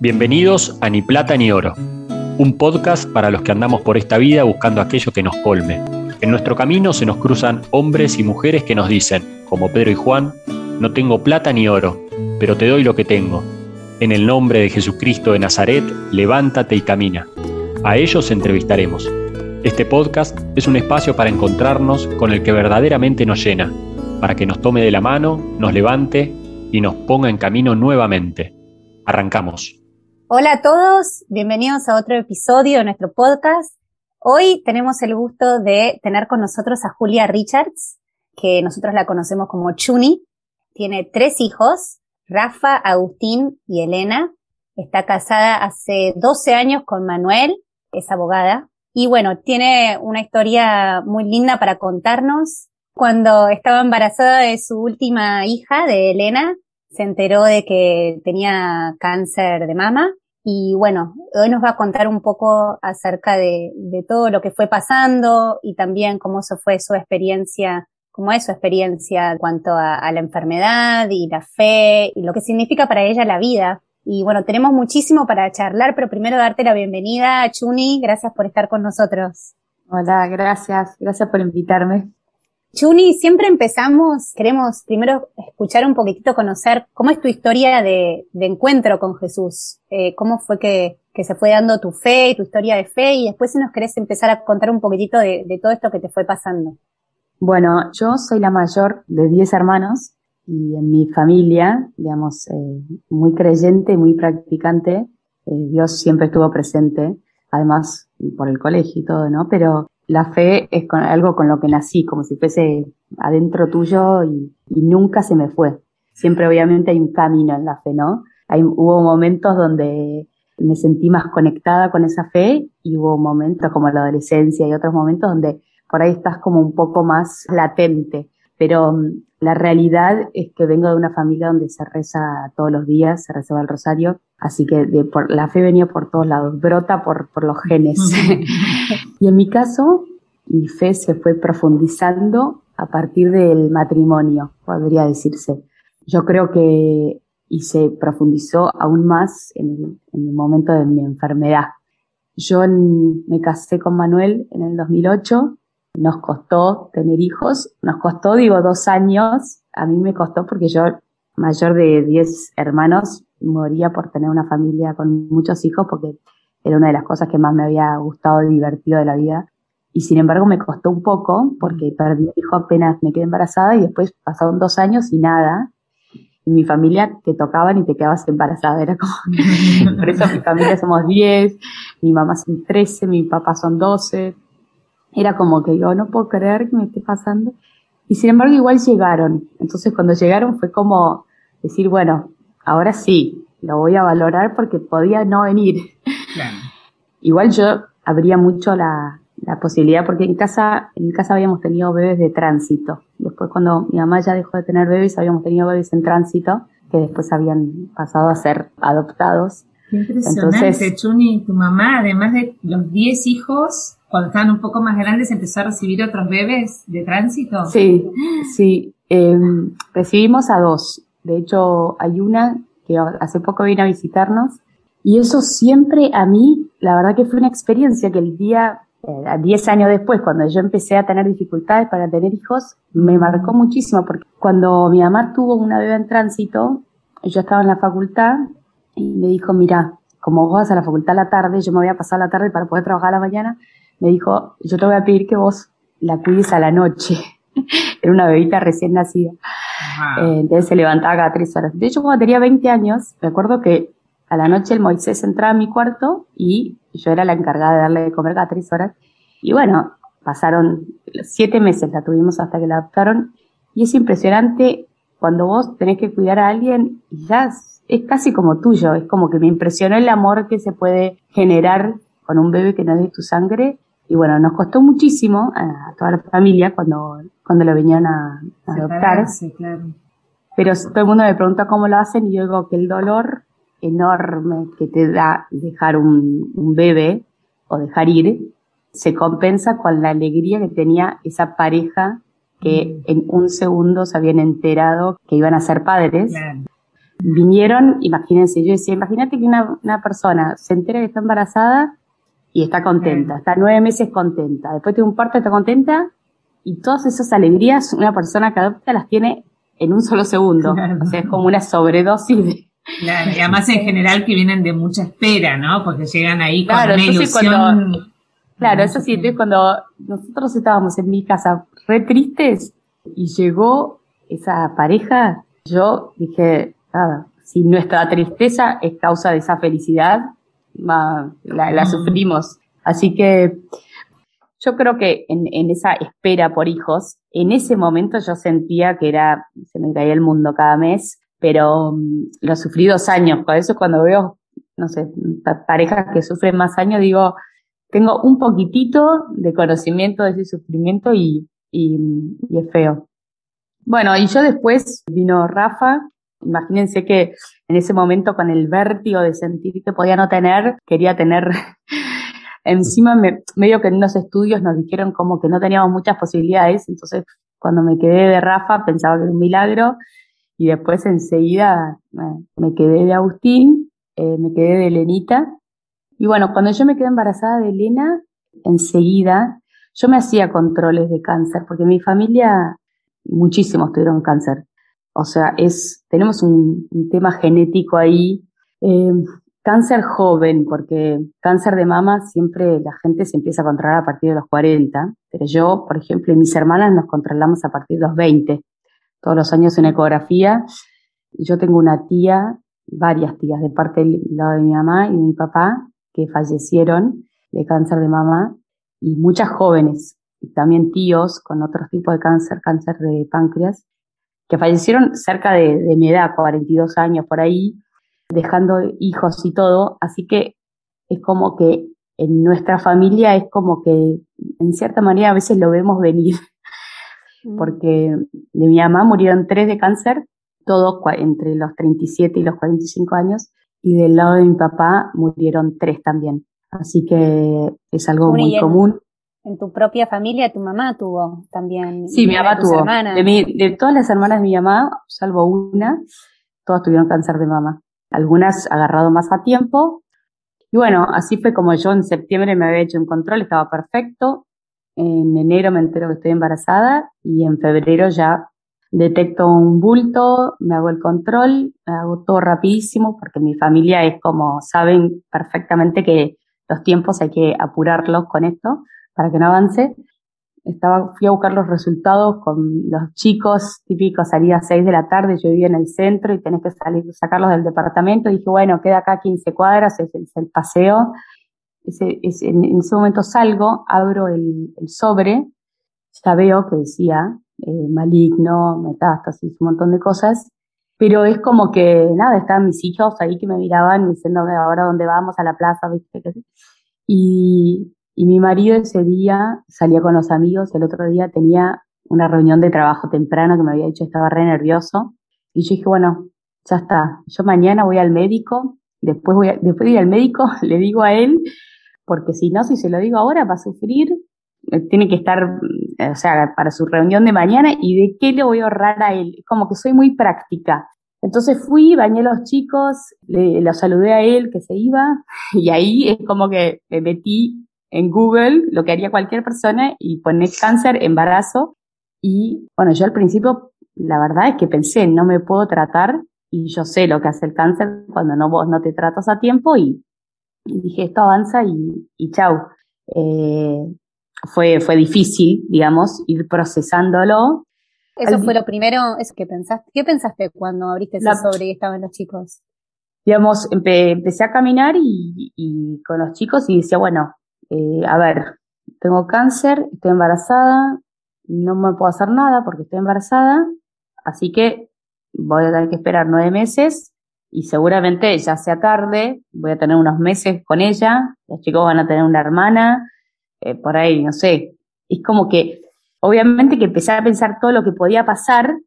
Bienvenidos a Ni Plata ni Oro, un podcast para los que andamos por esta vida buscando aquello que nos colme. En nuestro camino se nos cruzan hombres y mujeres que nos dicen, como Pedro y Juan, no tengo plata ni oro, pero te doy lo que tengo. En el nombre de Jesucristo de Nazaret, levántate y camina. A ellos entrevistaremos. Este podcast es un espacio para encontrarnos con el que verdaderamente nos llena, para que nos tome de la mano, nos levante y nos ponga en camino nuevamente. Arrancamos. Hola a todos, bienvenidos a otro episodio de nuestro podcast. Hoy tenemos el gusto de tener con nosotros a Julia Richards, que nosotros la conocemos como Chuni. Tiene tres hijos, Rafa, Agustín y Elena. Está casada hace 12 años con Manuel, es abogada. Y bueno, tiene una historia muy linda para contarnos. Cuando estaba embarazada de su última hija, de Elena, se enteró de que tenía cáncer de mama y bueno, hoy nos va a contar un poco acerca de, todo lo que fue pasando y también cómo se fue su experiencia, cómo es su experiencia en cuanto a, la enfermedad y la fe y lo que significa para ella la vida. Y bueno, tenemos muchísimo para charlar, pero primero darte la bienvenida, Chuni. Gracias por estar con nosotros. Hola, gracias. Gracias por invitarme. Chuni, siempre empezamos, queremos primero escuchar un poquitito, conocer cómo es tu historia de, encuentro con Jesús, eh, cómo fue que, se fue dando tu fe, tu historia de fe, y después si nos querés empezar a contar un poquitito de, todo esto que te fue pasando. Bueno, yo soy la mayor de 10 hermanos y en mi familia, digamos, eh, muy creyente, muy practicante, eh, Dios siempre estuvo presente, además por el colegio y todo, ¿no? Pero la fe es algo con lo que nací, como si fuese adentro tuyo y, nunca se me fue. Siempre obviamente hay un camino en la fe, ¿no? Hay, hubo momentos donde me sentí más conectada con esa fe y hubo momentos como la adolescencia y otros momentos donde por ahí estás como un poco más latente. Pero mm, la realidad es que vengo de una familia donde se reza todos los días, se rezaba el rosario, así que de por, la fe venía por todos lados, brota por, por los genes. y en mi caso, mi fe se fue profundizando a partir del matrimonio, podría decirse. Yo creo que y se profundizó aún más en el, en el momento de mi enfermedad. Yo me casé con Manuel en el 2008 nos costó tener hijos, nos costó, digo, dos años, a mí me costó porque yo, mayor de 10 hermanos, moría por tener una familia con muchos hijos porque era una de las cosas que más me había gustado y divertido de la vida. Y sin embargo me costó un poco porque perdí un hijo apenas me quedé embarazada y después pasaron dos años y nada. Y mi familia te tocaban y te quedabas embarazada. Era como, por eso mi familia somos 10, mi mamá son 13, mi papá son 12 era como que yo no puedo creer que me esté pasando. Y sin embargo igual llegaron. Entonces cuando llegaron fue como decir, bueno, ahora sí, lo voy a valorar porque podía no venir. Igual yo abría mucho la, la posibilidad porque en casa, en casa habíamos tenido bebés de tránsito. Después cuando mi mamá ya dejó de tener bebés, habíamos tenido bebés en tránsito que después habían pasado a ser adoptados. Qué impresionante, Chuni, tu mamá, además de los 10 hijos, cuando estaban un poco más grandes, empezó a recibir otros bebés de tránsito. Sí, sí. Em, recibimos a dos. De hecho, hay una que hace poco vino a visitarnos. Y eso siempre a mí, la verdad que fue una experiencia que el día, eh, 10 años después, cuando yo empecé a tener dificultades para tener hijos, me marcó muchísimo. Porque cuando mi mamá tuvo una bebé en tránsito, yo estaba en la facultad y me dijo, mira, como vos vas a la facultad a la tarde, yo me voy a pasar la tarde para poder trabajar la mañana, me dijo, yo te voy a pedir que vos la cuides a la noche. Era una bebita recién nacida. Eh, entonces se levantaba cada tres horas. De hecho, cuando tenía 20 años, me acuerdo que a la noche el Moisés entraba a mi cuarto y yo era la encargada de darle de comer cada tres horas. Y bueno, pasaron siete meses, la tuvimos hasta que la adoptaron. Y es impresionante cuando vos tenés que cuidar a alguien y ya es casi como tuyo. Es como que me impresionó el amor que se puede generar con un bebé que no es de tu sangre y bueno, nos costó muchísimo a, toda la familia cuando, cuando lo venían a, adoptar. Pero todo el mundo me pregunta cómo lo hacen y yo digo que el dolor enorme que te da dejar un, un bebé o dejar ir se compensa con la alegría que tenía esa pareja que mm. en un segundo se habían enterado que iban a ser padres. vinieron, imagínense, yo decía, imagínate que una, una persona se entera que está embarazada y está contenta, está nueve meses contenta, después tiene un parto, está contenta, y todas esas alegrías una persona que adopta las tiene en un solo segundo. O sea, es como una sobredosis de... Claro, y además en general que vienen de mucha espera, ¿no? Porque llegan ahí con claro, una ilusión. claro, eso sí, entonces cuando nosotros estábamos en mi casa re tristes y llegó esa pareja, yo dije, nada, si nuestra tristeza es causa de esa felicidad, la, la sufrimos. Así que yo creo que en, en, esa espera por hijos, en ese momento yo sentía que era, se me caía el mundo cada mes, pero um, lo sufrí dos años. Por eso cuando veo, no sé, parejas que sufren más años, digo, tengo un poquitito de conocimiento de ese sufrimiento y, y, y es feo. Bueno, y yo después vino Rafa, Imagínense que en ese momento con el vértigo de sentir que podía no tener, quería tener encima me, medio que en unos estudios nos dijeron como que no teníamos muchas posibilidades, entonces cuando me quedé de Rafa pensaba que era un milagro. Y después enseguida me quedé de Agustín, eh, me quedé de Elenita. Y bueno, cuando yo me quedé embarazada de Elena, enseguida yo me hacía controles de cáncer porque mi familia muchísimos tuvieron cáncer. O sea, es, tenemos un, tema genético ahí. Eh, cáncer joven, porque cáncer de mama siempre la gente se empieza a controlar a partir de los 40, pero yo, por ejemplo, y mis hermanas nos controlamos a partir de los 20, todos los años en ecografía. Yo tengo una tía, varias tías de parte del lado de mi mamá y de mi papá, que fallecieron de cáncer de mama, y muchas jóvenes, también tíos con otros tipos de cáncer, cáncer de páncreas, que fallecieron cerca de, de mi edad, 42 años por ahí, dejando hijos y todo, así que es como que en nuestra familia es como que en cierta manera a veces lo vemos venir, mm. porque de mi mamá murieron tres de cáncer, todos entre los 37 y los 45 años, y del lado de mi papá murieron tres también. Así que es algo muy común en tu propia familia, tu mamá tuvo también. Sí, mi mamá tuvo. De, de, todas las hermanas de mi mamá, salvo una, todas tuvieron cáncer de mama. Algunas agarrado más a tiempo. Y bueno, así fue como yo en septiembre me había hecho un control, estaba perfecto. En enero me entero que estoy embarazada y en febrero ya detecto un bulto, me hago el control, me hago todo rapidísimo porque mi familia es como, saben perfectamente que los tiempos hay que apurarlos con esto para que no avance. Estaba, fui a buscar los resultados con los chicos, típicos, salía a 6 de la tarde, yo vivía en el centro y tenés que salir, sacarlos del departamento. dije, bueno, queda acá 15 cuadras, es, el paseo. Ese, en, ese momento salgo, abro el, sobre, ya veo que decía eh, maligno, metástasis, un montón de cosas, pero es como que, nada, estaban mis hijos ahí que me miraban diciéndome ahora dónde vamos, a la plaza, ¿viste? Y, y mi marido ese día salía con los amigos, el otro día tenía una reunión de trabajo temprano que me había dicho estaba re nervioso. Y yo dije, bueno, ya está, yo mañana voy al médico, después, voy después de ir al médico le digo a él, porque si no, si se lo digo ahora va a sufrir, eh, tiene que estar, o sea, para su reunión de mañana y de qué le voy a ahorrar a él. Como que soy muy práctica. Entonces fui, bañé a los chicos, le, saludé a él que se iba y ahí es como que me metí en Google lo que haría cualquier persona y poner cáncer, embarazo. Y bueno, yo al principio, la verdad es que pensé, no me puedo tratar y yo sé lo que hace el cáncer cuando no vos no te tratas a tiempo y, dije, esto avanza y, y chau. Eh, fue, fue difícil, digamos, ir procesándolo. Eso fue lo primero, eso que pensaste. ¿Qué pensaste cuando abriste ese sobre y estaban los chicos? Digamos, empecé a caminar y, y, con los chicos y decía, bueno, eh, a ver, tengo cáncer, estoy embarazada, no me puedo hacer nada porque estoy embarazada, así que voy a tener que esperar nueve meses y seguramente ya sea tarde, voy a tener unos meses con ella, los chicos van a tener una hermana, eh, por ahí, no sé. Es como que, obviamente que empecé a pensar todo lo que podía pasar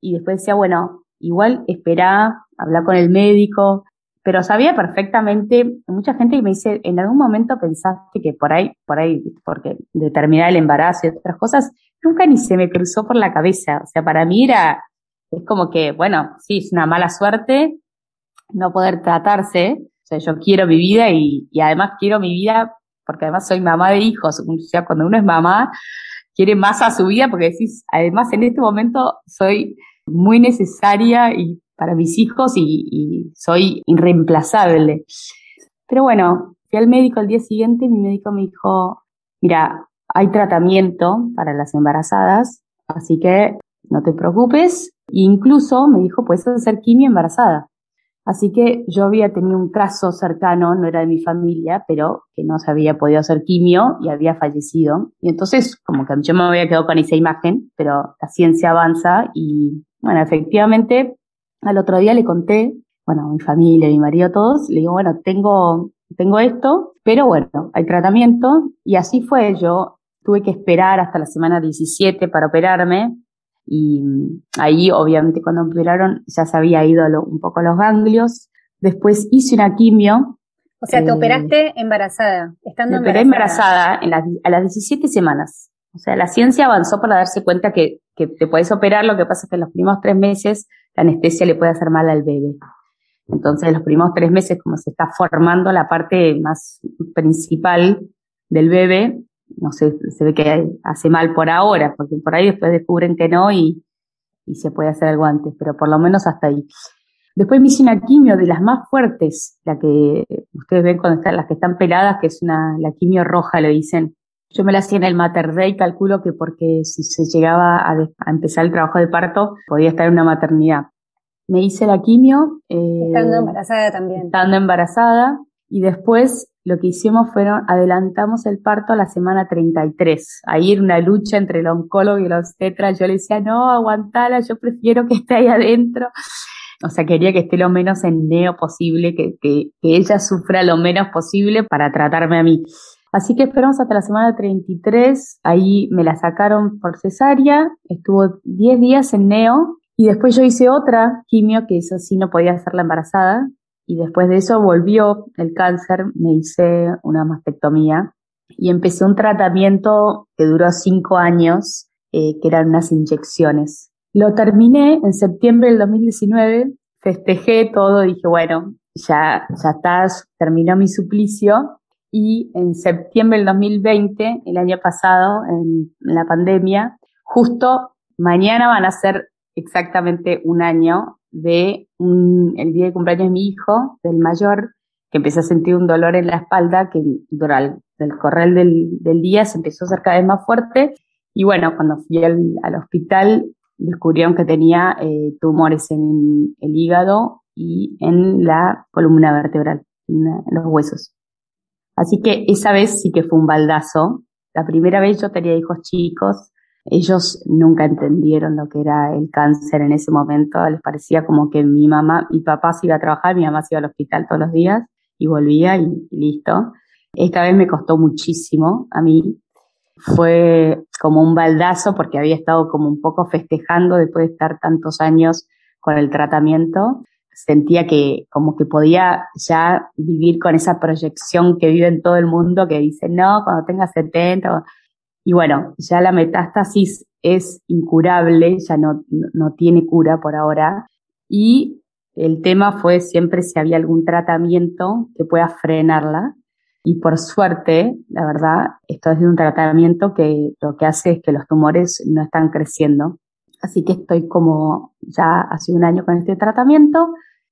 y después decía, bueno, igual espera, hablar con el médico, pero sabía perfectamente, mucha gente me dice, en algún momento pensaste que por ahí, por ahí, porque determinar el embarazo y otras cosas, nunca ni se me cruzó por la cabeza. O sea, para mí era, es como que, bueno, sí, es una mala suerte, no poder tratarse. O sea, yo quiero mi vida y, y además quiero mi vida porque además soy mamá de hijos. O sea, cuando uno es mamá, quiere más a su vida porque decís, además en este momento soy muy necesaria y para mis hijos y, soy irreemplazable. Pero bueno, fui al médico al día siguiente y mi médico me dijo, mira, hay tratamiento para las embarazadas, así que no te preocupes. E incluso me dijo, puedes hacer quimio embarazada. Así que yo había tenido un caso cercano, no era de mi familia, pero que no se había podido hacer quimio y había fallecido. Y entonces, como que yo me había quedado con esa imagen, pero la ciencia avanza y, bueno, efectivamente, al otro día le conté, bueno, a mi familia, a mi marido, a todos, le digo, bueno, tengo, tengo esto, pero bueno, hay tratamiento. Y así fue, yo tuve que esperar hasta la semana 17 para operarme y mm, ahí, obviamente, cuando me operaron, ya se había ido un poco los ganglios. Después hice una quimio. O sea, te eh, operaste embarazada, estando me embarazada. en a las 17 semanas. O sea, la ciencia avanzó para darse cuenta que, que te puedes operar, lo que pasa es que en los primeros tres meses la anestesia le puede hacer mal al bebé. Entonces, los primeros tres meses, como se está formando la parte más principal del bebé, no sé, se ve que hace mal por ahora, porque por ahí después descubren que no y, y se puede hacer algo antes, pero por lo menos hasta ahí. Después me hice una quimio de las más fuertes, la que ustedes ven cuando están, las que están peladas, que es una, la quimio roja, le dicen. Yo me la hacía en el Mater Day, calculo que porque si se llegaba a, a, empezar el trabajo de parto, podía estar en una maternidad. Me hice la quimio. Eh, estando embarazada también. Estando embarazada. Y después lo que hicimos fueron, adelantamos el parto a la semana 33. Ahí era una lucha entre el oncólogo y el obstetra. Yo le decía, no, aguantala, yo prefiero que esté ahí adentro. O sea, quería que esté lo menos en neo posible, que, que, que ella sufra lo menos posible para tratarme a mí. Así que esperamos hasta la semana 33. Ahí me la sacaron por cesárea. Estuvo 10 días en neo. Y después yo hice otra quimio, que eso sí no podía hacerla embarazada, y después de eso volvió el cáncer, me hice una mastectomía y empecé un tratamiento que duró cinco años, eh, que eran unas inyecciones. Lo terminé en septiembre del 2019, festejé todo, dije, bueno, ya, ya está, terminó mi suplicio. Y en septiembre del 2020, el año pasado, en la pandemia, justo mañana van a ser exactamente un año de día de cumpleaños de mi hijo, del mayor, que empecé a sentir un dolor en la espalda que durante el correr del, día se empezó a hacer cada vez más fuerte. Y bueno, cuando fui al, hospital descubrieron que tenía eh, tumores en el hígado y en la columna vertebral, en, los huesos. Así que esa vez sí que fue un baldazo. La primera vez yo tenía hijos chicos, ellos nunca entendieron lo que era el cáncer en ese momento, les parecía como que mi mamá, mi papá se iba a trabajar, mi mamá se iba al hospital todos los días y volvía y, listo. Esta vez me costó muchísimo a mí, fue como un baldazo porque había estado como un poco festejando después de estar tantos años con el tratamiento. Sentía que como que podía ya vivir con esa proyección que vive en todo el mundo que dice, no, cuando tenga 70, y bueno, ya la metástasis es incurable, ya no, no tiene cura por ahora. Y el tema fue siempre si había algún tratamiento que pueda frenarla. Y por suerte, la verdad, esto es un tratamiento que lo que hace es que los tumores no están creciendo. Así que estoy como ya hace un año con este tratamiento.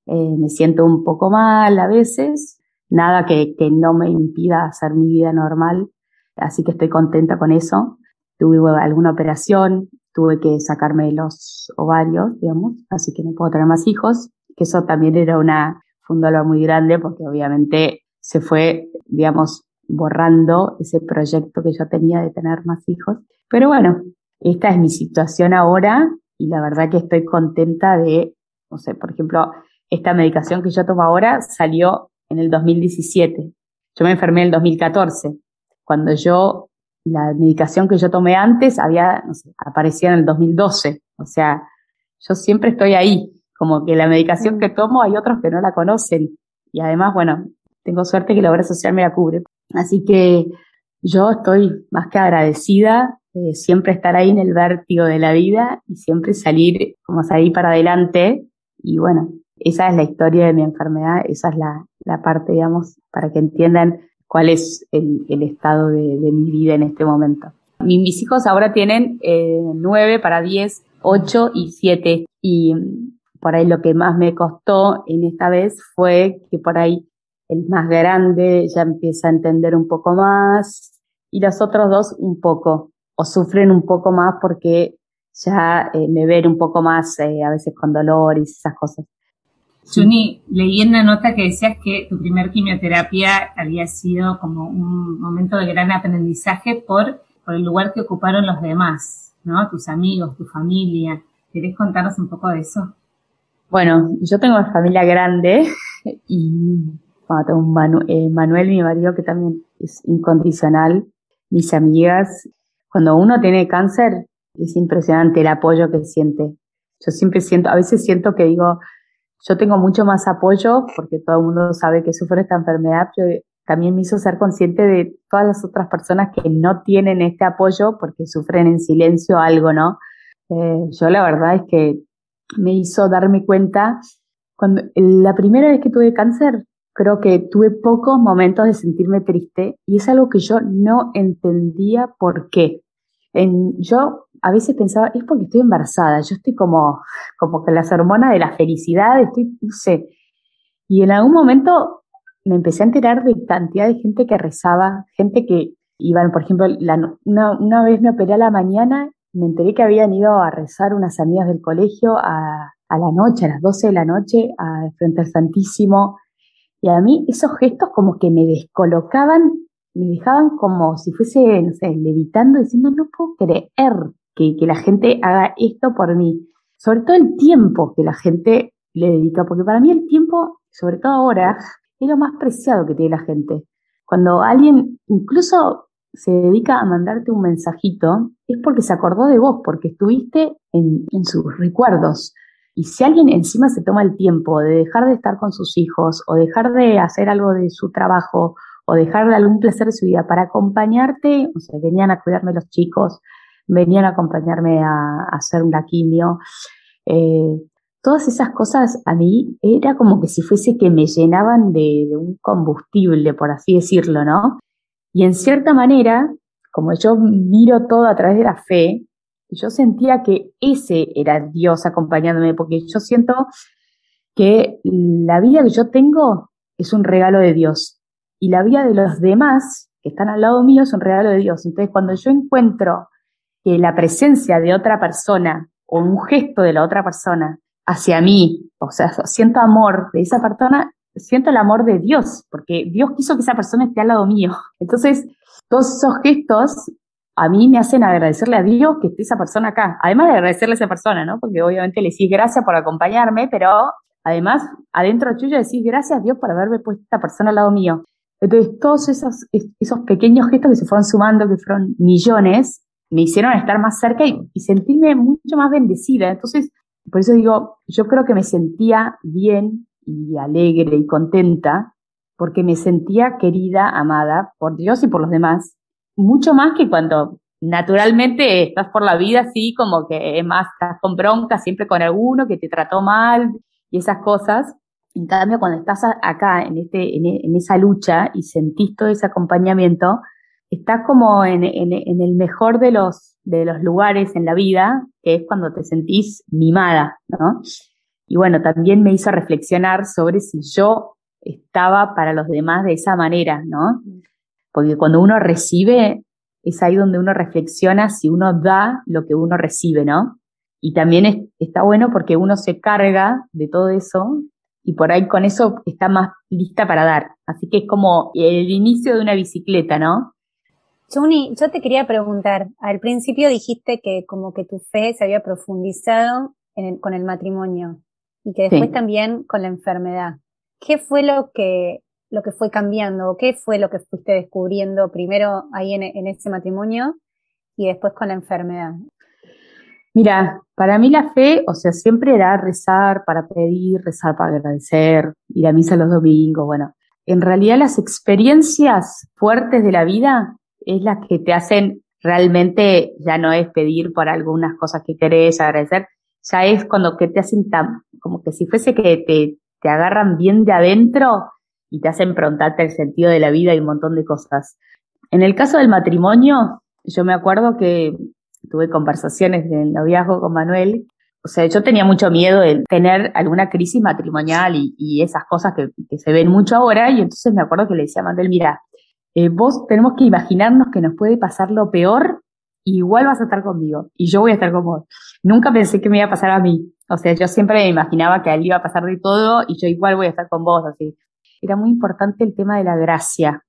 Eh, me siento un poco mal a veces. Nada que, no me impida hacer mi vida normal así que estoy contenta con eso. Tuve alguna operación, tuve que sacarme los ovarios, digamos, así que no puedo tener más hijos, que eso también era una, fue un dolor muy grande porque obviamente se fue, digamos, borrando ese proyecto que yo tenía de tener más hijos. Pero bueno, esta es mi situación ahora y la verdad que estoy contenta de, no sé, por ejemplo, esta medicación que yo tomo ahora salió en el 2017. Yo me enfermé en el 2014 cuando yo, la medicación que yo tomé antes había, no sé, aparecía en el 2012. O sea, yo siempre estoy ahí, como que la medicación que tomo hay otros que no la conocen. Y además, bueno, tengo suerte que la obra social me la cubre. Así que yo estoy más que agradecida siempre estar ahí en el vértigo de la vida y siempre salir, como salir para adelante. Y bueno, esa es la historia de mi enfermedad, esa es la, la parte, digamos, para que entiendan cuál es el, estado de, mi vida en este momento. Mis hijos ahora tienen eh, nueve para diez, ocho y siete. Y por ahí lo que más me costó en esta vez fue que por ahí el más grande ya empieza a entender un poco más y los otros dos un poco, o sufren un poco más porque ya eh, me ven un poco más eh, a veces con dolor y esas cosas. Juni, leí en una nota que decías que tu primer quimioterapia había sido como un momento de gran aprendizaje por, por el lugar que ocuparon los demás, ¿no? Tus amigos, tu familia. ¿Querés contarnos un poco de eso? Bueno, yo tengo una familia grande y bueno, tengo un eh, Manuel, mi marido, que también es incondicional, mis amigas. Cuando uno tiene cáncer, es impresionante el apoyo que siente. Yo siempre siento, a veces siento que digo, yo tengo mucho más apoyo porque todo el mundo sabe que sufro esta enfermedad, pero también me hizo ser consciente de todas las otras personas que no tienen este apoyo porque sufren en silencio algo, ¿no? Eh, yo la verdad es que me hizo darme cuenta, cuando la primera vez que tuve cáncer, creo que tuve pocos momentos de sentirme triste y es algo que yo no entendía por qué. En, yo a veces pensaba, es porque estoy embarazada, yo estoy como, como que las hormonas de la felicidad, estoy, no sé. Y en algún momento me empecé a enterar de cantidad de gente que rezaba, gente que iban, por ejemplo, la, una, una, vez me operé a la mañana, me enteré que habían ido a rezar unas amigas del colegio a, a la noche, a las 12 de la noche, a, frente al Santísimo. Y a mí esos gestos como que me descolocaban, me dejaban como si fuese, no sé, levitando, diciendo, no puedo creer que, que la gente haga esto por mí. Sobre todo el tiempo que la gente le dedica, porque para mí el tiempo, sobre todo ahora, es lo más preciado que tiene la gente. Cuando alguien incluso se dedica a mandarte un mensajito, es porque se acordó de vos, porque estuviste en, en sus recuerdos. Y si alguien encima se toma el tiempo de dejar de estar con sus hijos o dejar de hacer algo de su trabajo o dejar algún placer de su vida para acompañarte, o sea, venían a cuidarme los chicos, venían a acompañarme a, hacer una quimio. Eh, todas esas cosas a mí era como que si fuese que me llenaban de, de, un combustible, por así decirlo, ¿no? Y en cierta manera, como yo miro todo a través de la fe, yo sentía que ese era Dios acompañándome, porque yo siento que la vida que yo tengo es un regalo de Dios y la vida de los demás que están al lado mío es un regalo de Dios. Entonces, cuando yo encuentro que la presencia de otra persona o un gesto de la otra persona hacia mí, o sea, siento amor de esa persona, siento el amor de Dios, porque Dios quiso que esa persona esté al lado mío. Entonces, todos esos gestos a mí me hacen agradecerle a Dios que esté esa persona acá. Además de agradecerle a esa persona, ¿no? Porque obviamente le decís gracias por acompañarme, pero además adentro tuyo decís gracias a Dios por haberme puesto esta persona al lado mío. Entonces, todos esos, esos pequeños gestos que se fueron sumando, que fueron millones, me hicieron estar más cerca y, y, sentirme mucho más bendecida. Entonces, por eso digo, yo creo que me sentía bien y alegre y contenta porque me sentía querida, amada por Dios y por los demás, mucho más que cuando naturalmente estás por la vida así como que es más, estás con bronca siempre con alguno que te trató mal y esas cosas. En cambio, cuando estás acá en, este, en, en esa lucha y sentís todo ese acompañamiento, estás como en, el mejor de los, de los lugares en la vida, que es cuando te sentís mimada, ¿no? Y bueno, también me hizo reflexionar sobre si yo estaba para los demás de esa manera, ¿no? Porque cuando uno recibe, es ahí donde uno reflexiona si uno da lo que uno recibe, ¿no? Y también es, está bueno porque uno se carga de todo eso y por ahí con eso está más lista para dar. Así que es como el inicio de una bicicleta, ¿no? Juni, yo te quería preguntar, al principio dijiste que como que tu fe se había profundizado en el, con el matrimonio y que después sí. también con la enfermedad. ¿Qué fue lo que, lo que fue cambiando? ¿Qué fue lo que fuiste descubriendo primero ahí en, en ese matrimonio y después con la enfermedad? Mira, para mí la fe, o sea, siempre era rezar para pedir, rezar para agradecer, ir a misa los domingos, bueno. En realidad las experiencias fuertes de la vida es las que te hacen realmente, ya no es pedir por algunas cosas que querés, agradecer, ya es cuando que te hacen tan, como que si fuese que te, te agarran bien de adentro y te hacen preguntarte el sentido de la vida y un montón de cosas. En el caso del matrimonio, yo me acuerdo que tuve conversaciones del noviazgo con Manuel. O sea, yo tenía mucho miedo de tener alguna crisis matrimonial y, esas cosas que, se ven mucho ahora. Y entonces me acuerdo que le decía a Manuel, mira, eh, vos tenemos que imaginarnos que nos puede pasar lo peor y igual vas a estar conmigo y yo voy a estar con vos. Nunca pensé que me iba a pasar a mí. O sea, yo siempre me imaginaba que a él iba a pasar de todo y yo igual voy a estar con vos, así. Era muy importante el tema de la gracia.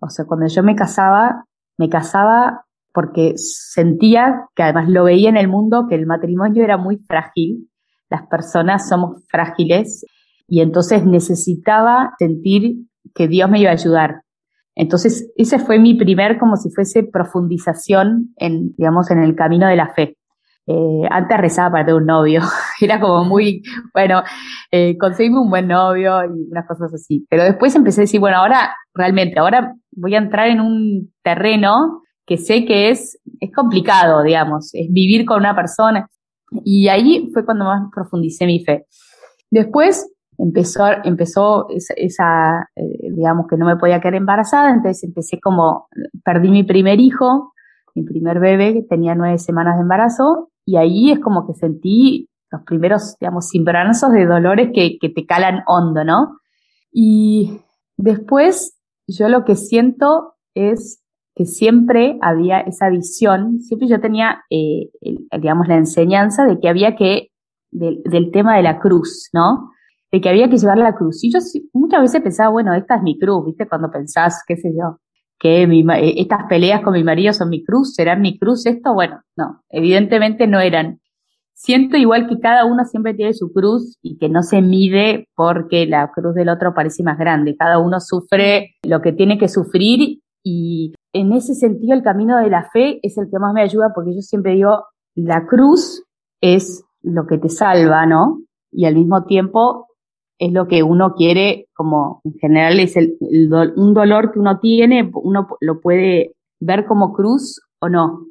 O sea, cuando yo me casaba, me casaba porque sentía que además lo veía en el mundo, que el matrimonio era muy frágil, las personas somos frágiles y entonces necesitaba sentir que Dios me iba a ayudar. Entonces, ese fue mi primer, como si fuese profundización en, digamos, en el camino de la fe. Eh, antes rezaba para tener un novio, era como muy, bueno, eh, un buen novio y unas cosas así. Pero después empecé a decir, bueno, ahora realmente, ahora voy a entrar en un terreno que sé que es, es complicado, digamos, es vivir con una persona. Y ahí fue cuando más profundicé mi fe. Después empezó, empezó esa, eh, digamos, que no me podía quedar embarazada, entonces empecé como, perdí mi primer hijo, mi primer bebé, que tenía nueve semanas de embarazo, y ahí es como que sentí los primeros, digamos, cimbranzos de dolores que, que te calan hondo, ¿no? Y después yo lo que siento es que siempre había esa visión, siempre yo tenía, eh, digamos, la enseñanza de que había que, del tema de la cruz, ¿no? De que había que llevar la cruz. Y yo muchas veces pensaba, bueno, esta es mi cruz, ¿viste? Cuando pensás, qué sé yo, que mi, eh, estas peleas con mi marido son mi cruz, ¿serán mi cruz esto? Bueno, no, evidentemente no eran. Siento igual que cada uno siempre tiene su cruz y que no se mide porque la cruz del otro parece más grande. Cada uno sufre lo que tiene que sufrir y en ese sentido el camino de la fe es el que más me ayuda porque yo siempre digo, la cruz es lo que te salva, ¿no? Y al mismo tiempo es lo que uno quiere, como en general es el, un dolor que uno tiene, uno lo puede ver como cruz o no.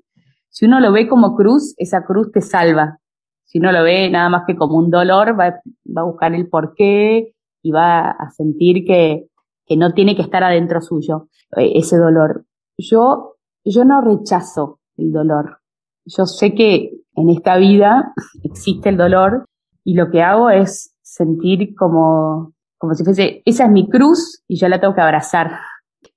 Si uno lo ve como cruz, esa cruz te salva. Si uno lo ve nada más que como un dolor, va, va a buscar el porqué y va a sentir que, que no tiene que estar adentro suyo eh, ese dolor. Yo, yo no rechazo el dolor. Yo sé que en esta vida existe el dolor y lo que hago es sentir como, como si fuese, esa es mi cruz y yo la tengo que abrazar.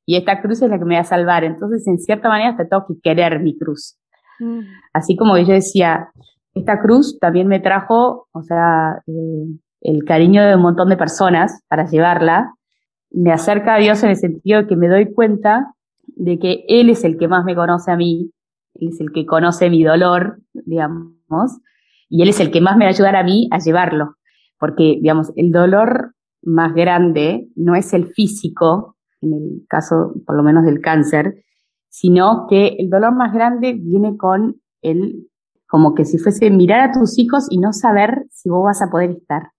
Y esta cruz es la que me va a salvar. Entonces, en cierta manera, te tengo que querer mi cruz. Mm. Así como yo decía, esta cruz también me trajo, o sea, eh, el cariño de un montón de personas para llevarla. Me acerca a Dios en el sentido de que me doy cuenta de que Él es el que más me conoce a mí, Él es el que conoce mi dolor, digamos, y Él es el que más me va a ayudar a mí a llevarlo. Porque, digamos, el dolor más grande no es el físico, en el caso por lo menos del cáncer, sino que el dolor más grande viene con el, como que si fuese mirar a tus hijos y no saber si vos vas a poder estar.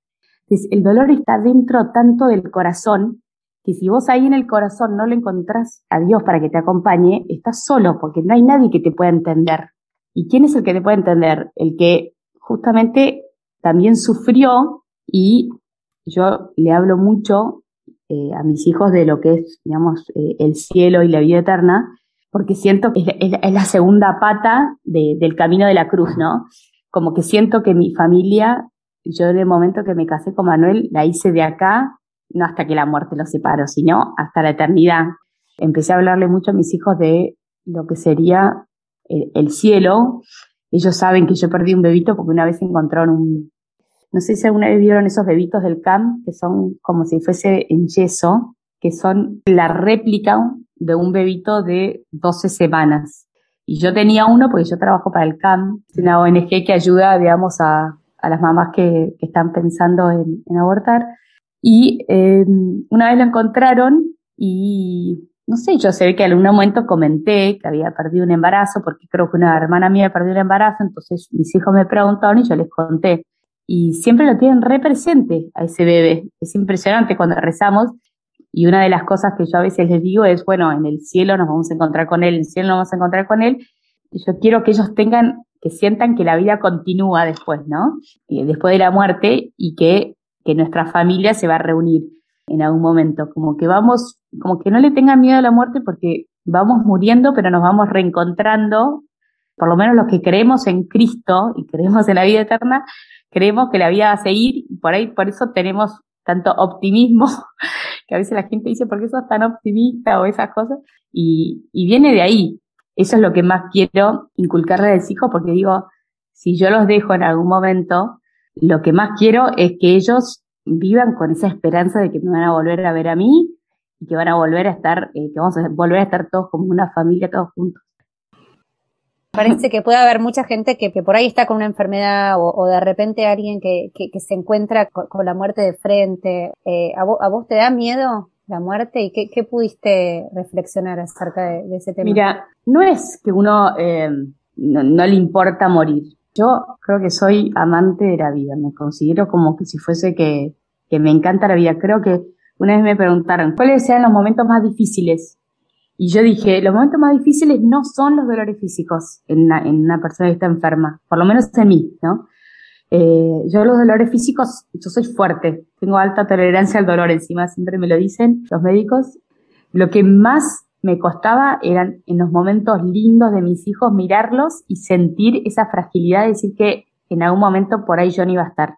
Entonces, el dolor está dentro tanto del corazón que si vos ahí en el corazón no le encontrás a Dios para que te acompañe, estás solo porque no hay nadie que te pueda entender. ¿Y quién es el que te puede entender? El que justamente también sufrió y yo le hablo mucho eh, a mis hijos de lo que es, digamos, eh, el cielo y la vida eterna, porque siento que es, la segunda pata del camino de la cruz, ¿no? Como que siento que mi familia, yo en el momento que me casé con Manuel, la hice de acá no hasta que la muerte los separó, sino hasta la eternidad. Empecé a hablarle mucho a mis hijos de lo que sería el, cielo. Ellos saben que yo perdí un bebito porque una vez encontraron un, no sé si alguna vez vieron esos bebitos del CAM, que son como si fuese en yeso, que son la réplica de un bebito de 12 semanas. Y yo tenía uno porque yo trabajo para el CAM, una ONG que ayuda, digamos, a, a las mamás que, que están pensando en, en abortar. Y em, una vez lo encontraron y no sé, yo sé que en algún momento comenté que había perdido un embarazo, porque creo que una hermana mía perdió un embarazo, entonces mis hijos me preguntaron y yo les conté. Y siempre lo tienen re presente a ese bebé. Es impresionante cuando rezamos. Y una de las cosas que yo a veces les digo es, bueno, en el cielo nos vamos a encontrar con él, en el cielo nos vamos a encontrar con él. Y yo quiero que ellos tengan que sientan que la vida continúa después, ¿no? Eh, después de la muerte y que, que nuestra familia se va a reunir en algún momento, como que vamos, como que no le tengan miedo a la muerte porque vamos muriendo, pero nos vamos reencontrando, por lo menos los que creemos en Cristo y creemos en la vida eterna, creemos que la vida va a seguir por ahí, por eso tenemos tanto optimismo, que a veces la gente dice, ¿por qué sos tan optimista o esas cosas? Y, y viene de ahí. Eso es lo que más quiero inculcarle a los hijos porque digo, si yo los dejo en algún momento, lo que más quiero es que ellos vivan con esa esperanza de que me van a volver a ver a mí y que van a volver a estar, eh, que vamos a volver a estar todos como una familia, todos juntos. Parece que puede haber mucha gente que, que por ahí está con una enfermedad o, de repente alguien que, que, se encuentra con, la muerte de frente. Eh, ¿a, vos, ¿a, vos, te da miedo la muerte y qué, pudiste reflexionar acerca de, ese tema? Mira, no es que uno eh, no, no, le importa morir. Yo creo que soy amante de la vida. Me considero como que si fuese que, que me encanta la vida. Creo que una vez me preguntaron cuáles sean los momentos más difíciles. Y yo dije, los momentos más difíciles no son los dolores físicos en una, en una persona que está enferma, por lo menos en mí, ¿no? Eh, yo los dolores físicos, yo soy fuerte, tengo alta tolerancia al dolor encima, siempre me lo dicen los médicos. Lo que más me costaba eran en los momentos lindos de mis hijos mirarlos y sentir esa fragilidad de decir que en algún momento por ahí yo no iba a estar.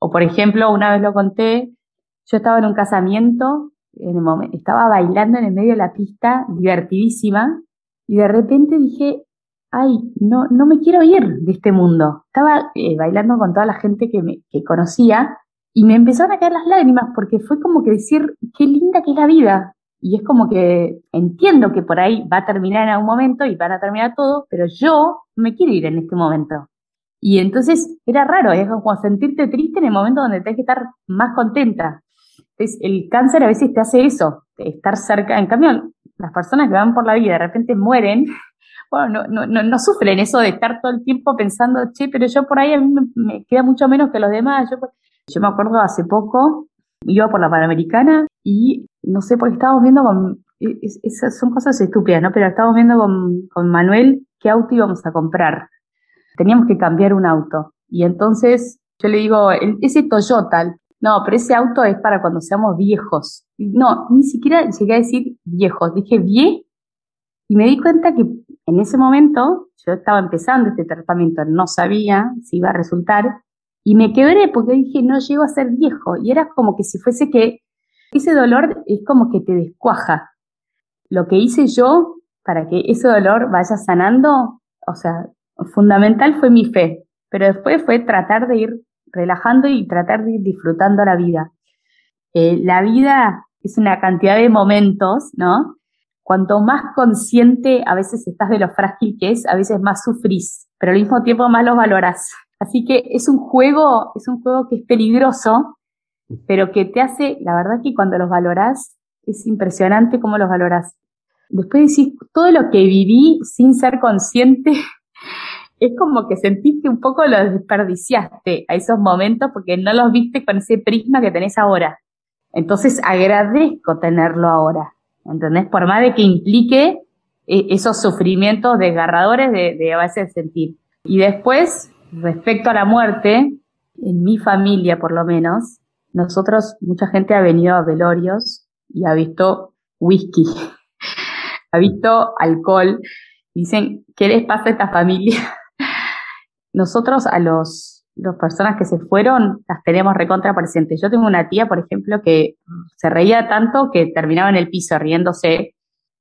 O por ejemplo, una vez lo conté, yo estaba en un casamiento, estaba bailando en el medio de la pista, divertidísima, y de repente dije, ay, no, no me quiero ir de este mundo. Estaba eh, bailando con toda la gente que, me, que conocía y me empezaron a caer las lágrimas porque fue como que decir, qué linda que es la vida. Y es como que entiendo que por ahí va a terminar en algún momento y van a terminar todo, pero yo me quiero ir en este momento. Y entonces era raro, es como sentirte triste en el momento donde tenés que estar más contenta el cáncer a veces te hace eso, estar cerca. En cambio, las personas que van por la vida de repente mueren, bueno, no, no, no, sufren eso de estar todo el tiempo pensando, che, pero yo por ahí a mí me, queda mucho menos que los demás. Yo me acuerdo hace poco, iba por la Panamericana y no sé, porque estábamos viendo con, esas son cosas estúpidas, ¿no? Pero estábamos viendo con, con Manuel qué auto íbamos a comprar. Teníamos que cambiar un auto. Y entonces yo le digo, ese Toyota, no, pero ese auto es para cuando seamos viejos. No, ni siquiera llegué a decir viejos, dije vie y me di cuenta que en ese momento yo estaba empezando este tratamiento, no sabía si iba a resultar y me quebré porque dije no llego a ser viejo y era como que si fuese que ese dolor es como que te descuaja. Lo que hice yo para que ese dolor vaya sanando, o sea, fundamental fue mi fe, pero después fue tratar de ir relajando y tratar de ir disfrutando la vida. Eh, la vida es una cantidad de momentos, ¿no? Cuanto más consciente a veces estás de lo frágil que es, a veces más sufrís, pero al mismo tiempo más lo valorás. Así que es un juego, es un juego que es peligroso, pero que te hace, la verdad que cuando los valorás, es impresionante cómo los valorás. Después decís, todo lo que viví sin ser consciente es como que sentiste un poco lo desperdiciaste a esos momentos porque no los viste con ese prisma que tenés ahora. Entonces agradezco tenerlo ahora, ¿entendés? Por más de que implique eh, esos sufrimientos desgarradores de, de a veces sentir. Y después, respecto a la muerte, en mi familia por lo menos, nosotros, mucha gente ha venido a velorios y ha visto whisky, ha visto alcohol. Dicen, ¿qué les pasa a esta familia? nosotros a los, las personas que se fueron las tenemos recontra presentes. Yo tengo una tía, por ejemplo, que se reía tanto que terminaba en el piso riéndose.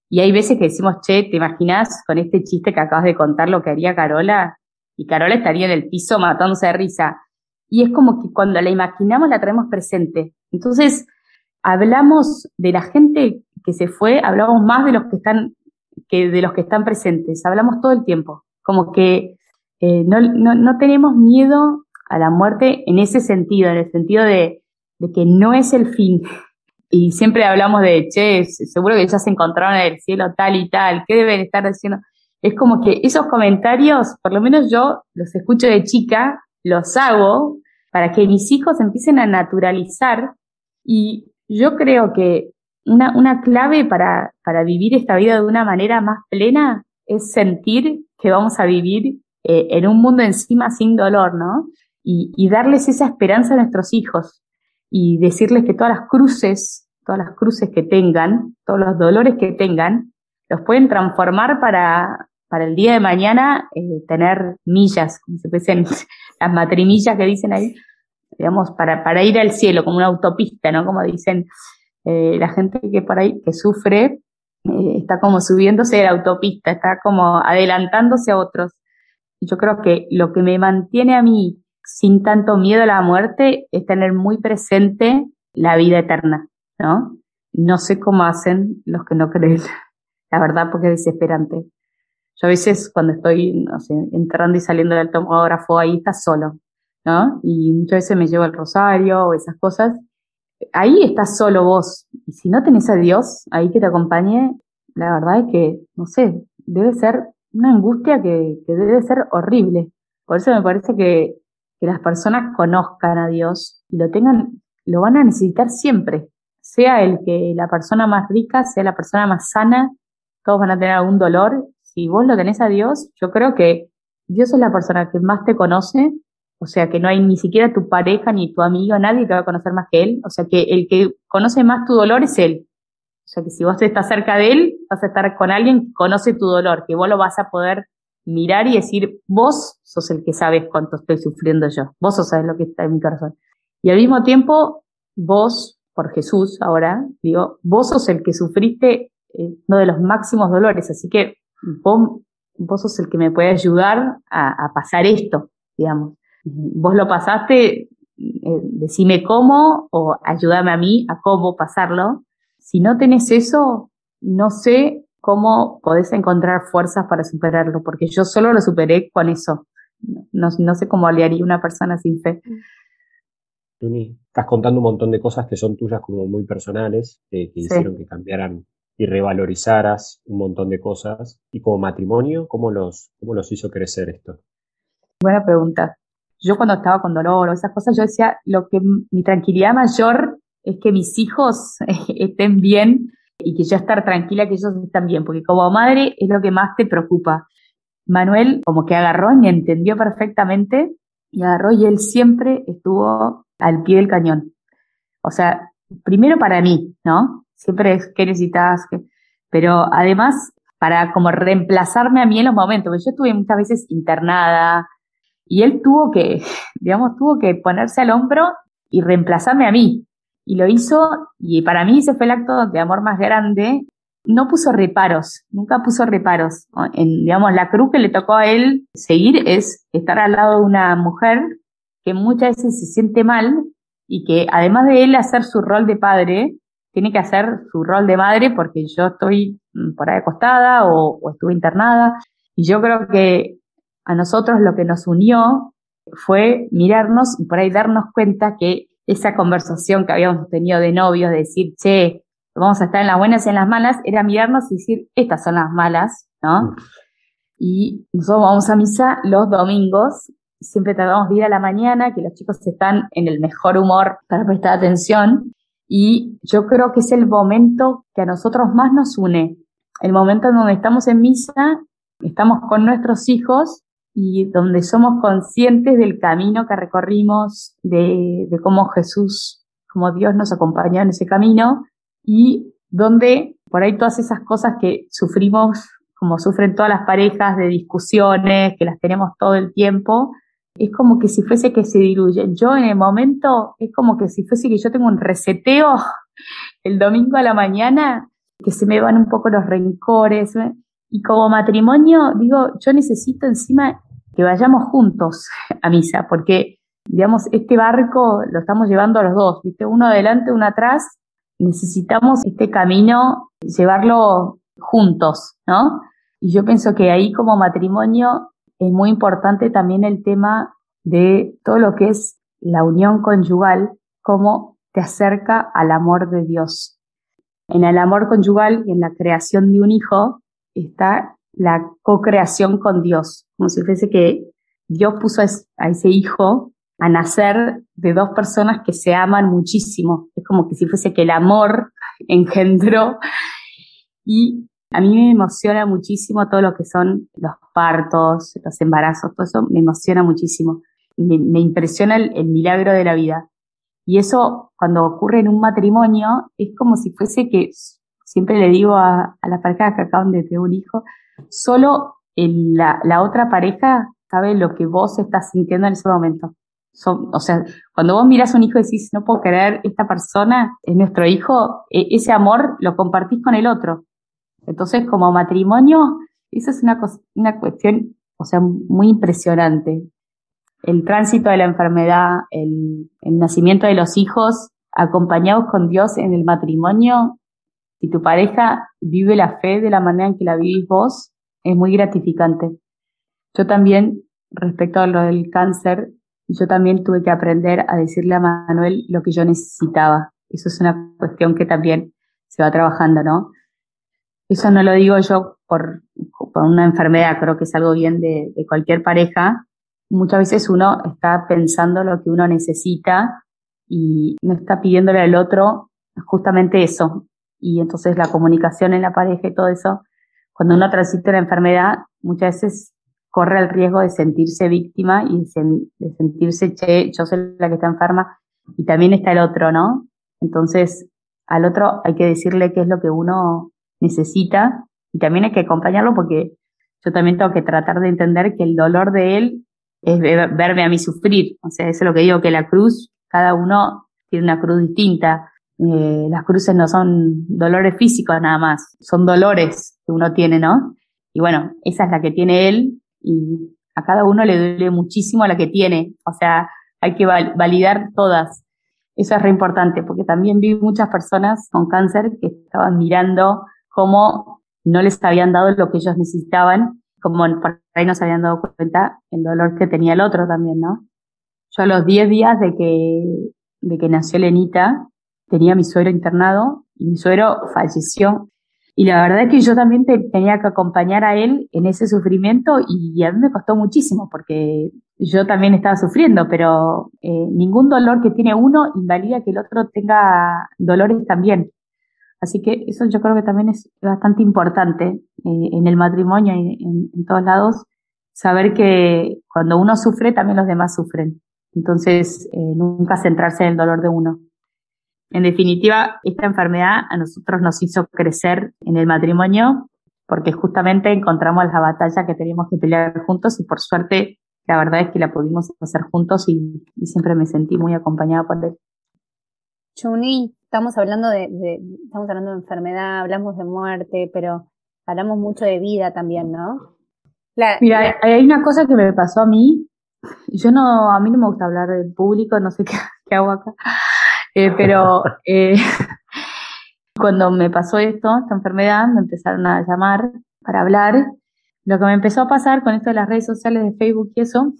Y hay veces que decimos, che, ¿te imaginas con este chiste que acabas de contar lo que haría Carola? Y Carola estaría en el piso matándose de risa. Y es como que cuando la imaginamos la traemos presente. Entonces, hablamos de la gente que se fue, hablamos más de los que están, que de los que están presentes. Hablamos todo el tiempo. Como que eh, no, no, no, tenemos miedo a la muerte en ese sentido, en el sentido de, de, que no es el fin. Y siempre hablamos de, che, seguro que ya se encontraron en el cielo tal y tal, ¿qué deben estar diciendo? Es como que esos comentarios, por lo menos yo los escucho de chica, los hago para que mis hijos empiecen a naturalizar y yo creo que una, una clave para, para vivir esta vida de una manera más plena es sentir que vamos a vivir eh, en un mundo encima sin dolor, ¿no? Y, darles esa esperanza a nuestros hijos y decirles que todas las cruces, todas las cruces que tengan, todos los dolores que tengan, los pueden transformar para, para el día de mañana eh, tener millas, como se dicen las matrimillas que dicen ahí, digamos, para, para ir al cielo, como una autopista, ¿no? Como dicen eh, la gente que por ahí, que sufre, eh, está como subiéndose de la autopista, está como adelantándose a otros. Yo creo que lo que me mantiene a mí sin tanto miedo a la muerte es tener muy presente la vida eterna, ¿no? No sé cómo hacen los que no creen, la verdad, porque es desesperante. Yo a veces cuando estoy, no entrando y saliendo del tomógrafo, ahí está solo, ¿no? Y muchas veces me llevo el rosario o esas cosas. Ahí estás solo vos. Y si no tenés a Dios ahí que te acompañe, la verdad es que, no sé, debe ser una angustia que, que debe ser horrible. Por eso me parece que, que las personas conozcan a Dios y lo tengan, lo van a necesitar siempre. Sea el que la persona más rica, sea la persona más sana, todos van a tener algún dolor. Si vos lo tenés a Dios, yo creo que Dios es la persona que más te conoce o sea, que no hay ni siquiera tu pareja ni tu amigo, nadie te va a conocer más que él. O sea, que el que conoce más tu dolor es él. O sea, que si vos estás cerca de él, vas a estar con alguien que conoce tu dolor, que vos lo vas a poder mirar y decir, vos sos el que sabes cuánto estoy sufriendo yo. Vos sos sabes lo que está en mi corazón. Y al mismo tiempo, vos, por Jesús ahora, digo, vos sos el que sufriste eh, uno de los máximos dolores. Así que vos, vos sos el que me puede ayudar a, a pasar esto, digamos vos lo pasaste, eh, decime cómo o ayúdame a mí a cómo pasarlo. Si no tenés eso, no sé cómo podés encontrar fuerzas para superarlo, porque yo solo lo superé con eso. No, no sé cómo le haría una persona sin fe. Tuni, estás contando un montón de cosas que son tuyas como muy personales, que hicieron que cambiaran y revalorizaras un montón de cosas. Y como matrimonio, ¿cómo los, cómo los hizo crecer esto? Buena pregunta yo cuando estaba con dolor o esas cosas, yo decía, lo que mi tranquilidad mayor es que mis hijos estén bien y que yo estar tranquila que ellos estén bien, porque como madre es lo que más te preocupa. Manuel como que agarró y me entendió perfectamente y agarró y él siempre estuvo al pie del cañón. O sea, primero para mí, ¿no? Siempre es que necesitas, pero además para como reemplazarme a mí en los momentos, porque yo estuve muchas veces internada, y él tuvo que, digamos, tuvo que ponerse al hombro y reemplazarme a mí. Y lo hizo, y para mí ese fue el acto de amor más grande. No puso reparos, nunca puso reparos. En, digamos, la cruz que le tocó a él seguir es estar al lado de una mujer que muchas veces se siente mal y que además de él hacer su rol de padre, tiene que hacer su rol de madre porque yo estoy mm, por ahí acostada o, o estuve internada. Y yo creo que a nosotros lo que nos unió fue mirarnos y por ahí darnos cuenta que esa conversación que habíamos tenido de novios, de decir, che, vamos a estar en las buenas y en las malas, era mirarnos y decir, estas son las malas, ¿no? Mm. Y nosotros vamos a misa los domingos, siempre tratamos de ir a la mañana, que los chicos están en el mejor humor para prestar atención. Y yo creo que es el momento que a nosotros más nos une, el momento en donde estamos en misa, estamos con nuestros hijos y donde somos conscientes del camino que recorrimos, de, cómo Jesús, como Dios nos acompañó en ese camino y donde por ahí todas esas cosas que sufrimos, como sufren todas las parejas de discusiones, que las tenemos todo el tiempo, es como que si fuese que se diluyen. Yo en el momento es como que si fuese que yo tengo un reseteo el domingo a la mañana, que se me van un poco los rencores. Y como matrimonio, digo, yo necesito encima que vayamos juntos a misa, porque, digamos, este barco lo estamos llevando a los dos, ¿viste? Uno adelante, uno atrás. Necesitamos este camino, llevarlo juntos, ¿no? Y yo pienso que ahí como matrimonio es muy importante también el tema de todo lo que es la unión conyugal, cómo te acerca al amor de Dios. En el amor conyugal y en la creación de un hijo, está la co-creación con Dios, como si fuese que Dios puso a ese hijo a nacer de dos personas que se aman muchísimo. Es como que si fuese que el amor engendró y A mí me emociona muchísimo todo lo que son los partos, los embarazos, todo eso me emociona muchísimo. Me, impresiona el, milagro de la vida. Y eso, cuando ocurre en un matrimonio, es como si fuese que, siempre le digo a, las parejas que acaban de tener un hijo, solo la, la otra pareja sabe lo que vos estás sintiendo en ese momento. o sea, cuando vos miras a un hijo y decís, no puedo creer, esta persona es nuestro hijo, e, ese amor lo compartís con el otro. Entonces, como matrimonio, eso es una, una cuestión, o sea, muy impresionante. El tránsito de la enfermedad, el, nacimiento de los hijos, acompañados con Dios en el matrimonio, si tu pareja vive la fe de la manera en que la vivís vos, es muy gratificante. Yo también, respecto a lo del cáncer, yo también tuve que aprender a decirle a Manuel lo que yo necesitaba. Eso es una cuestión que también se va trabajando, ¿no? Eso no lo digo yo por, una enfermedad, creo que es algo bien de cualquier pareja. Muchas veces uno está pensando lo que uno necesita y no está pidiéndole al otro justamente eso. Y entonces la comunicación en la pareja y todo eso, cuando uno transita la enfermedad, muchas veces corre el riesgo de sentirse víctima y de sentirse, che, yo soy la que está enferma y también está el otro, ¿no? Entonces, al otro hay que decirle qué es lo que uno necesita y también hay que acompañarlo porque yo también tengo que tratar de entender que el dolor de él es verme a mí sufrir. O sea, eso es lo que digo, que la cruz, cada uno tiene una cruz distinta. Eh, las cruces no son dolores físicos nada más, son dolores que uno tiene, ¿no? Y bueno, esa es la que tiene él y a cada uno le duele muchísimo la que tiene. O sea, hay que validar todas. Eso es re importante porque también vi muchas personas con cáncer que estaban mirando cómo no les habían dado lo que ellos necesitaban, como por ahí no se habían dado cuenta el dolor que tenía el otro también, ¿no? Yo a los 10 días de que, de que nació Lenita, tenía mi suegro internado y mi suegro falleció. Y la verdad es que yo también tenía que acompañar a él en ese sufrimiento y a mí me costó muchísimo porque yo también estaba sufriendo, pero eh, ningún dolor que tiene uno invalida que el otro tenga dolores también. Así que eso yo creo que también es bastante importante eh, en el matrimonio y en, todos lados, saber que cuando uno sufre, también los demás sufren. Entonces, eh, nunca centrarse en el dolor de uno. En definitiva, esta enfermedad a nosotros nos hizo crecer en el matrimonio porque justamente encontramos la batalla que teníamos que pelear juntos y por suerte la verdad es que la pudimos hacer juntos y, siempre me sentí muy acompañada por él. Chuni, estamos hablando de, estamos hablando de enfermedad, hablamos de muerte, pero hablamos mucho de vida también, ¿no? Mira, hay una cosa que me pasó a mí. Yo no, a mí no me gusta hablar del público, no sé qué, hago acá. Eh, pero eh, cuando me pasó esto, esta enfermedad, me empezaron a llamar para hablar. Lo que me empezó a pasar con esto de las redes sociales de Facebook y eso,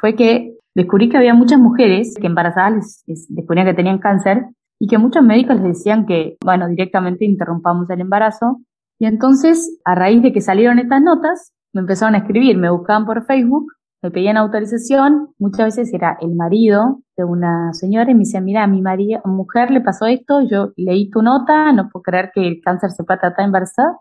fue que descubrí que había muchas mujeres que embarazadas les descubrían que tenían cáncer y que muchos médicos les decían que, bueno, directamente interrumpamos el embarazo. Y entonces, a raíz de que salieron estas notas, me empezaron a escribir, me buscaban por Facebook, me pedían autorización, muchas veces era el marido de una señora y me decía, mira, a mi marido, mujer le pasó esto, yo leí tu nota, no puedo creer que el cáncer se pueda tratar embarazada.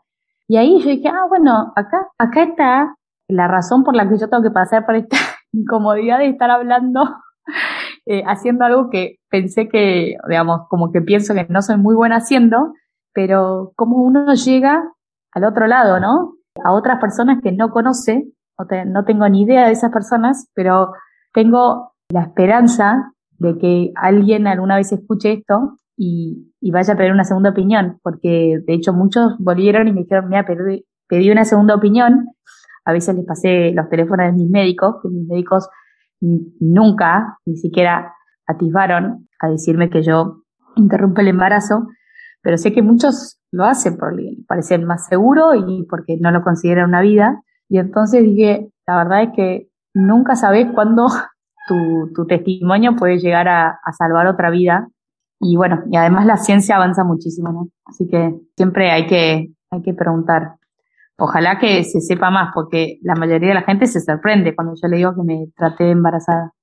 Y ahí yo dije, ah, bueno, acá, acá está la razón por la que yo tengo que pasar por esta incomodidad de estar hablando eh, haciendo algo que pensé que, digamos, como que pienso que no soy muy buena haciendo, pero como uno llega al otro lado, ¿no? A otras personas que no conoce, no, tengo ni idea de esas personas, pero tengo la esperanza de que alguien alguna vez escuche esto y, vaya a pedir una segunda opinión, porque de hecho muchos volvieron y me dijeron, mira, pedí, pedí una segunda opinión, a veces les pasé los teléfonos de mis médicos, que mis médicos nunca, ni siquiera atisbaron a decirme que yo interrumpo el embarazo, pero sé que muchos lo hacen por parecer más seguro y porque no lo consideran una vida. Y entonces dije, la verdad es que nunca sabes cuándo tu, testimonio puede llegar a, a, salvar otra vida. Y bueno, y además la ciencia avanza muchísimo, ¿no? Así que siempre hay que, hay que preguntar. Ojalá que se sepa más, porque la mayoría de la gente se sorprende cuando yo le digo que me traté embarazada.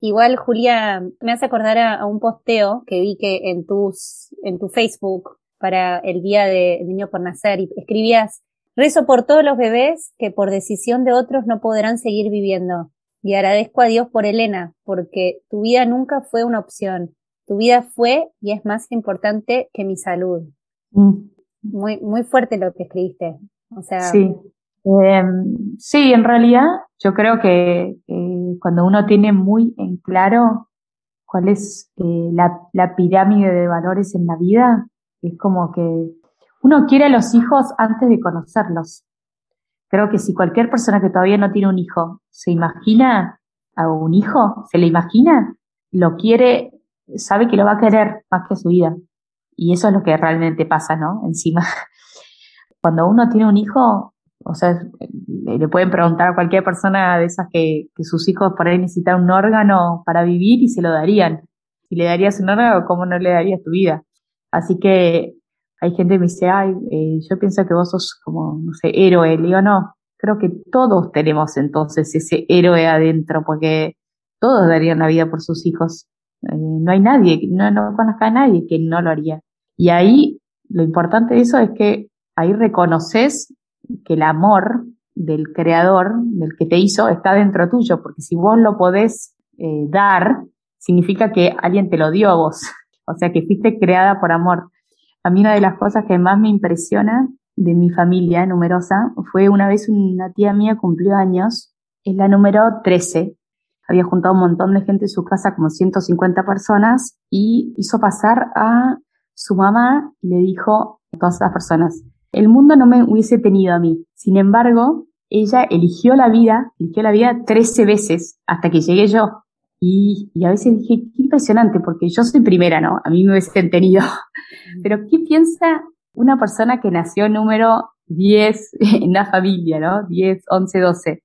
Igual, Julia, me hace acordar a, un posteo que vi que en tus, en tu Facebook para el Día del Niño por Nacer y escribías, rezo por todos los bebés que por decisión de otros no podrán seguir viviendo. Y agradezco a Dios por Elena, porque tu vida nunca fue una opción. Tu vida fue y es más importante que mi salud. Mm. Muy, muy fuerte lo que escribiste. O sea. Sí. Em, sí, en realidad yo creo que cuando uno tiene muy en claro cuál es eh, la, la, pirámide de valores en la vida, es como que uno quiere a los hijos antes de conocerlos. Creo que si cualquier persona que todavía no tiene un hijo se imagina a un hijo, se le imagina, lo quiere, sabe que lo va a querer más que su vida. Y eso es lo que realmente pasa, ¿no? Encima, cuando uno tiene un hijo, o sea, le pueden preguntar a cualquier persona de esas que, que sus hijos por ahí necesitan un órgano para vivir y se lo darían. Si le darías un órgano, ¿cómo no le darías tu vida? Así que hay gente que me dice, ay, eh, yo pienso que vos sos como, no sé, héroe. Le digo, no, creo que todos tenemos entonces ese héroe adentro, porque todos darían la vida por sus hijos. Eh, no hay nadie, no, no conozca a nadie que no lo haría. Y ahí, lo importante de eso es que ahí reconoces que el amor del creador, del que te hizo, está dentro tuyo, porque si vos lo podés eh, dar, significa que alguien te lo dio a vos. O sea, que fuiste creada por amor. A mí una de las cosas que más me impresiona de mi familia numerosa fue una vez una tía mía cumplió años, es la número 13. Había juntado un montón de gente en su casa, como 150 personas, y hizo pasar a su mamá y le dijo a todas las personas, el mundo no me hubiese tenido a mí. Sin embargo, ella eligió la vida, eligió la vida 13 veces hasta que llegué yo. Y, y, a veces dije, qué impresionante, porque yo soy primera, ¿no? A mí me hubiesen tenido. Pero ¿qué piensa una persona que nació número 10 en la familia, ¿no? 10, 11, 12.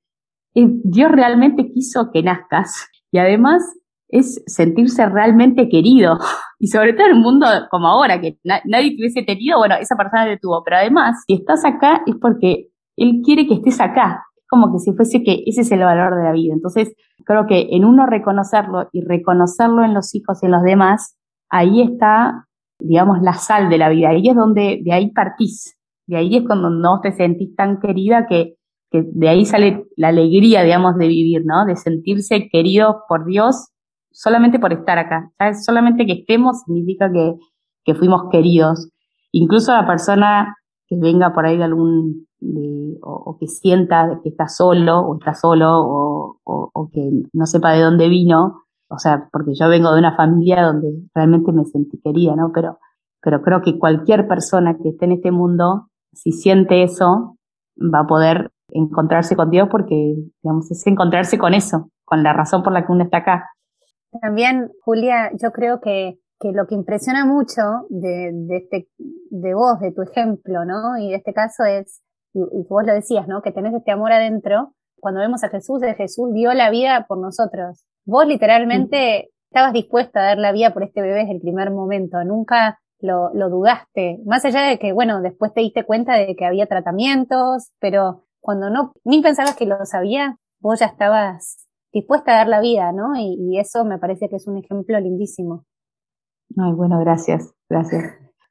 Dios realmente quiso que nazcas. Y además es sentirse realmente querido. Y sobre todo en un mundo como ahora, que nadie te hubiese tenido, bueno, esa persona te tuvo. Pero además, si estás acá es porque Él quiere que estés acá. Como que si fuese que ese es el valor de la vida. Entonces, creo que en uno reconocerlo y reconocerlo en los hijos y en los demás, ahí está, digamos, la sal de la vida. Ahí es donde, de ahí partís. De ahí es cuando no te sentís tan querida que, que de ahí sale la alegría, digamos, de vivir, ¿no? De sentirse querido por Dios solamente por estar acá. ¿sabes? Solamente que estemos significa que, que fuimos queridos. Incluso la persona que venga por ahí de algún, o, que sienta que está solo o está solo o, o, que no sepa de dónde vino, o sea, porque yo vengo de una familia donde realmente me sentí querida, ¿no? Pero, pero creo que cualquier persona que esté en este mundo, si siente eso, va a poder encontrarse con Dios porque, digamos, es encontrarse con eso, con la razón por la que uno está acá. También, Julia, yo creo que, que lo que impresiona mucho de, de, este, de vos, de tu ejemplo, ¿no? Y de este caso es, y, vos lo decías, ¿no? Que tenés este amor adentro. Cuando vemos a Jesús, de Jesús dio la vida por nosotros. Vos literalmente estabas dispuesta a dar la vida por este bebé desde el primer momento. Nunca lo, lo dudaste. Más allá de que, bueno, después te diste cuenta de que había tratamientos, pero cuando no, ni pensabas que lo sabía, vos ya estabas dispuesta a dar la vida, ¿no? Y, eso me parece que es un ejemplo lindísimo. Ay, bueno, gracias, gracias.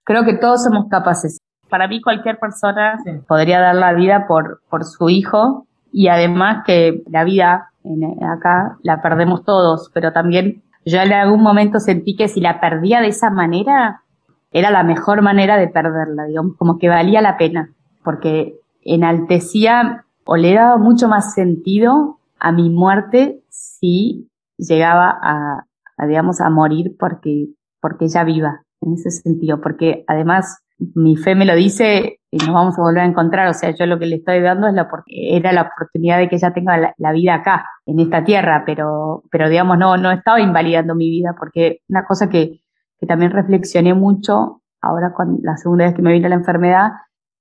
Creo que todos somos capaces. Para mí cualquier persona podría dar la vida por, por su hijo y además que la vida en, acá la perdemos todos, pero también yo en algún momento sentí que si la perdía de esa manera, era la mejor manera de perderla, digamos, como que valía la pena, porque enaltecía o le daba mucho más sentido a mi muerte si llegaba a, digamos, a morir porque, porque ella viva, en ese sentido, porque además mi fe me lo dice y nos vamos a volver a encontrar, o sea, yo lo que le estoy dando es la, era la oportunidad de que ella tenga la, vida acá, en esta tierra, pero, pero digamos, no, no estaba invalidando mi vida, porque una cosa que, que también reflexioné mucho ahora con la segunda vez que me vino la enfermedad,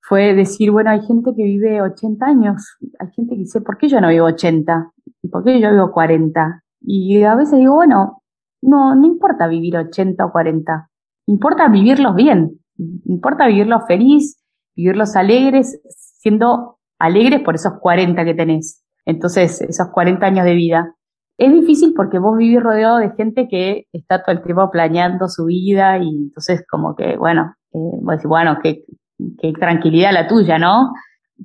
fue decir, bueno, hay gente que vive 80 años, hay gente que dice, ¿por qué yo no vivo 80? ¿Por qué yo vivo 40? Y a veces digo, bueno, no, no importa vivir 80 o 40, importa vivirlos bien, importa vivirlos feliz, vivirlos alegres, siendo alegres por esos 40 que tenés. Entonces, esos 40 años de vida. Es difícil porque vos vivís rodeado de gente que está todo el tiempo planeando su vida y entonces como que, bueno, eh, bueno, qué, qué tranquilidad la tuya, ¿no?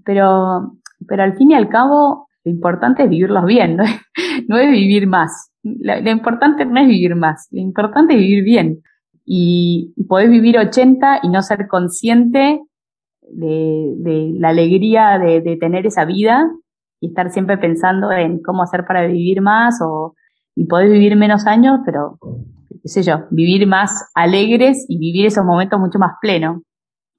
Pero, pero al fin y al cabo, lo importante es vivirlos bien, no no es vivir más. Lo, importante no es vivir más, lo importante es vivir bien. Y podés vivir 80 y no ser consciente de, la alegría de, de, tener esa vida y estar siempre pensando en cómo hacer para vivir más o y podés vivir menos años, pero qué sé yo, vivir más alegres y vivir esos momentos mucho más plenos.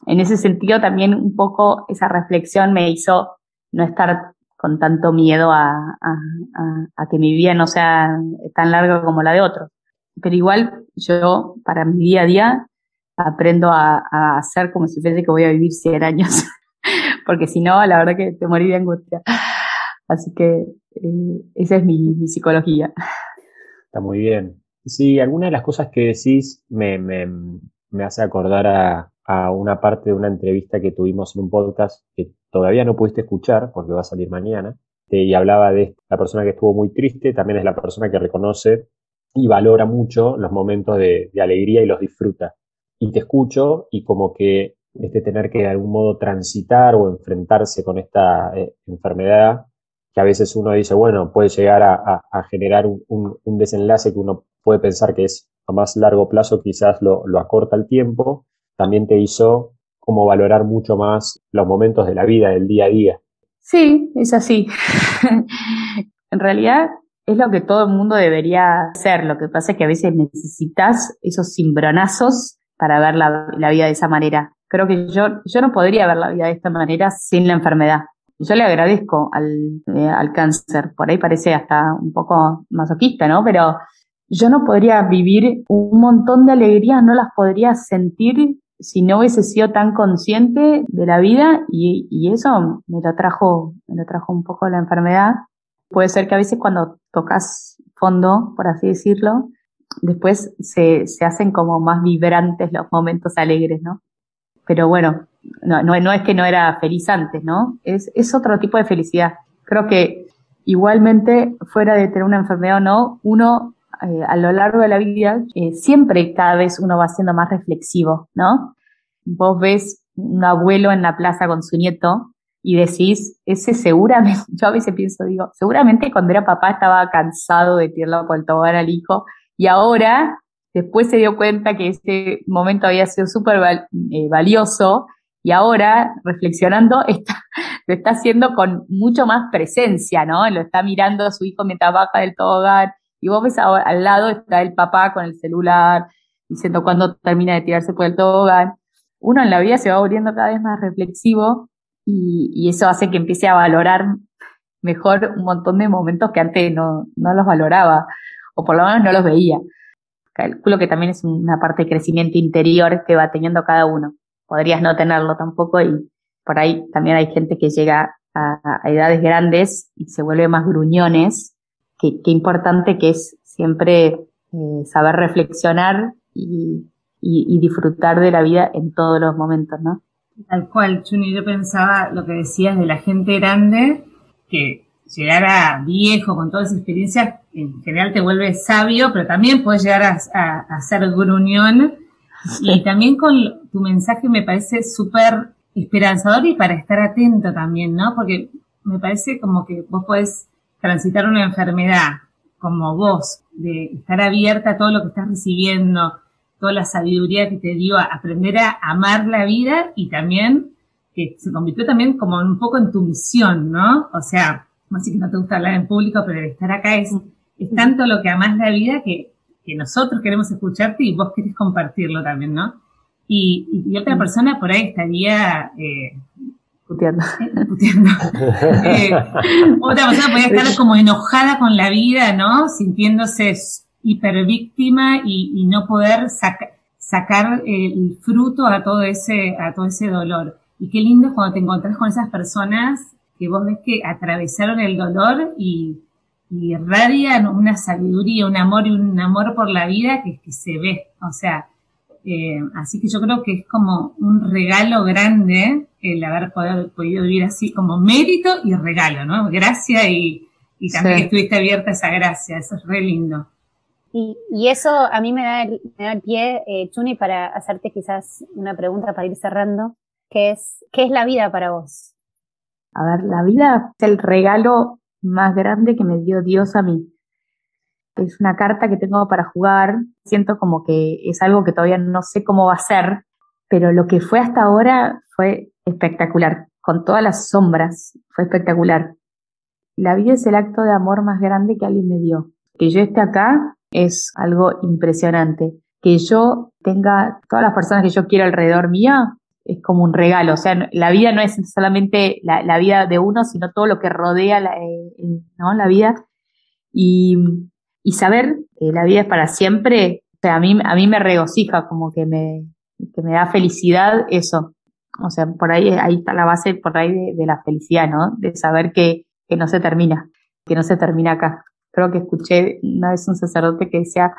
En ese sentido también un poco esa reflexión me hizo no estar con tanto miedo a, que mi vida no sea tan larga como la de otros. Pero igual yo, para mi día a día, aprendo a, hacer como si fuese que voy a vivir 100 años, porque si no, la verdad que te morí de angustia. Así que eh, esa es mi, mi, psicología. Está muy bien. Sí, alguna de las cosas que decís me, me, me hace acordar a, a una parte de una entrevista que tuvimos en un podcast que todavía no pudiste escuchar porque va a salir mañana. y hablaba de la persona que estuvo muy triste, también es la persona que reconoce y valora mucho los momentos de, alegría y los disfruta. Y te escucho y como que este tener que de algún modo transitar o enfrentarse con esta eh, enfermedad, que a veces uno dice, bueno, puede llegar a, generar un, desenlace que uno puede pensar que es a más largo plazo, quizás lo, lo acorta el tiempo, también te hizo como valorar mucho más los momentos de la vida, del día a día. Sí, es así. en realidad es lo que todo el mundo debería hacer. Lo que pasa es que a veces necesitas esos cimbronazos para ver la, vida de esa manera. Creo que yo, yo no podría ver la vida de esta manera sin la enfermedad. Yo le agradezco al, eh, al cáncer. Por ahí parece hasta un poco masoquista, ¿no? Pero yo no podría vivir un montón de alegrías, no las podría sentir si no hubiese sido tan consciente de la vida y, y, eso me lo trajo, me lo trajo un poco la enfermedad. Puede ser que a veces cuando tocas fondo, por así decirlo, después se, se hacen como más vibrantes los momentos alegres, ¿no? Pero bueno, no, no, no es que no era feliz antes, ¿no? Es, es otro tipo de felicidad. Creo que igualmente, fuera de tener una enfermedad o no, uno eh, a lo largo de la vida, eh, siempre cada vez uno va siendo más reflexivo, ¿no? Vos ves un abuelo en la plaza con su nieto y decís, ese seguramente, yo a veces pienso, digo, seguramente cuando era papá estaba cansado de tirarlo por el al hijo y ahora después se dio cuenta que ese momento había sido súper eh, valioso y ahora, reflexionando, está, lo está haciendo con mucho más presencia, ¿no? Lo está mirando a su hijo mientras baja del tobogán, y vos ves al lado está el papá con el celular, diciendo cuándo termina de tirarse por el tobogán. Uno en la vida se va volviendo cada vez más reflexivo y, eso hace que empiece a valorar mejor un montón de momentos que antes no, no los valoraba o por lo menos no los veía. Calculo que también es una parte de crecimiento interior que va teniendo cada uno. Podrías no tenerlo tampoco y por ahí también hay gente que llega a, a edades grandes y se vuelve más gruñones qué, importante que es siempre eh, saber reflexionar y, y, disfrutar de la vida en todos los momentos, ¿no? Tal cual, Chuni, yo pensaba lo que decías de la gente grande, que llegar a viejo con todas esas experiencias, en general te vuelve sabio, pero también puedes llegar a, a, ser gruñón. Y también con tu mensaje me parece súper esperanzador y para estar atento también, ¿no? Porque me parece como que vos podés transitar una enfermedad como vos, de estar abierta a todo lo que estás recibiendo, toda la sabiduría que te dio a aprender a amar la vida y también que se convirtió también como un poco en tu misión, ¿no? O sea, sé que no te gusta hablar en público, pero el estar acá es, es tanto lo que amás la vida que, que nosotros queremos escucharte y vos querés compartirlo también, ¿no? Y, y, otra persona por ahí estaría eh, puteando. Eh, otra persona podría estar como enojada con la vida, ¿no? Sintiéndose hipervíctima y, y no poder sacar el fruto a todo ese, a todo ese dolor. Y qué lindo cuando te encontrás con esas personas que vos ves que atravesaron el dolor y, y irradian una sabiduría, un amor y un amor por la vida que, que se ve. O sea, eh, así que yo creo que es como un regalo grande el haber podido vivir así como mérito y regalo, ¿no? Gracia y, y también estuviste abierta a esa gracia, eso es re lindo. Y, y eso a mí me da el, me da el pie, eh, Chuni, para hacerte quizás una pregunta para ir cerrando, que es, ¿qué es la vida para vos? A ver, la vida es el regalo más grande que me dio Dios a mí. Es una carta que tengo para jugar. Siento como que es algo que todavía no sé cómo va a ser, pero lo que fue hasta ahora fue espectacular. Con todas las sombras, fue espectacular. La vida es el acto de amor más grande que alguien me dio. Que yo esté acá es algo impresionante. Que yo tenga todas las personas que yo quiero alrededor mía es como un regalo. O sea, la vida no es solamente la, vida de uno, sino todo lo que rodea la, eh, ¿no? la vida. Y, y, saber que la vida es para siempre, o sea, a mí, a mí me regocija, como que me, que me da felicidad eso. O sea, por ahí, ahí está la base, por ahí de, de la felicidad, ¿no? De saber que, que no se termina, que no se termina acá. Creo que escuché una vez un sacerdote que decía,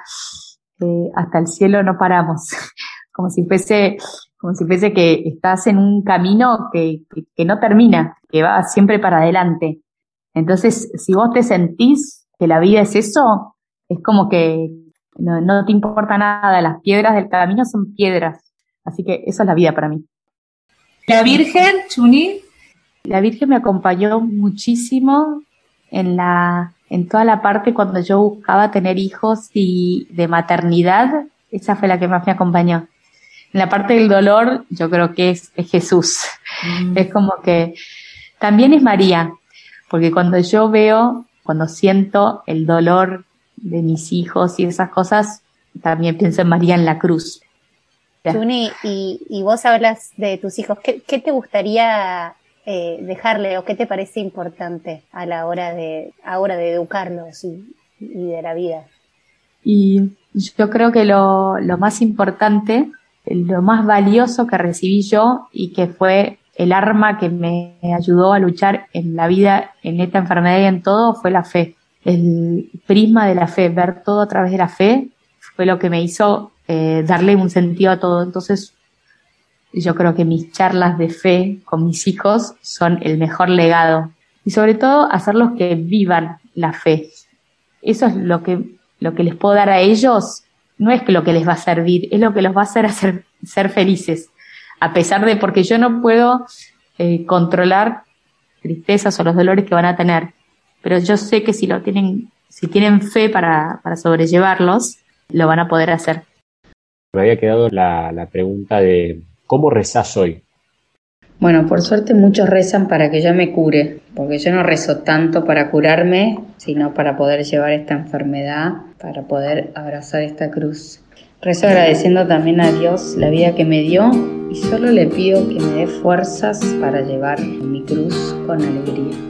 eh, hasta el cielo no paramos, como si fuese, como si fuese que estás en un camino que, que, que no termina, que va siempre para adelante. Entonces, si vos te sentís que la vida es eso, es como que no, no te importa nada, las piedras del camino son piedras. Así que eso es la vida para mí. ¿La Virgen, Chuni? La Virgen me acompañó muchísimo en la, en toda la parte cuando yo buscaba tener hijos y de maternidad, esa fue la que más me acompañó. En la parte del dolor, yo creo que es, es Jesús. Mm. Es como que también es María, porque cuando yo veo, cuando siento el dolor de mis hijos y esas cosas, también pienso en María en la cruz. Juni, y, y, vos hablas de tus hijos, ¿qué, qué te gustaría eh, dejarle o qué te parece importante a la hora de, ahora de educarlos y, y de la vida? Y yo creo que lo, lo más importante, lo más valioso que recibí yo y que fue el arma que me ayudó a luchar en la vida, en esta enfermedad y en todo, fue la fe. El prisma de la fe, ver todo a través de la fe, fue lo que me hizo eh, darle un sentido a todo. Entonces, yo creo que mis charlas de fe con mis hijos son el mejor legado. Y sobre todo, hacerlos que vivan la fe. Eso es lo que, lo que les puedo dar a ellos. No es lo que les va a servir, es lo que los va a hacer hacer, ser felices. A pesar de, porque yo no puedo eh, controlar tristezas o los dolores que van a tener. Pero yo sé que si lo tienen, si tienen fe para, para sobrellevarlos, lo van a poder hacer. Me había quedado la, la pregunta de ¿cómo rezás hoy? Bueno, por suerte muchos rezan para que yo me cure, porque yo no rezo tanto para curarme, sino para poder llevar esta enfermedad, para poder abrazar esta cruz. Rezo agradeciendo también a Dios la vida que me dio y solo le pido que me dé fuerzas para llevar mi cruz con alegría.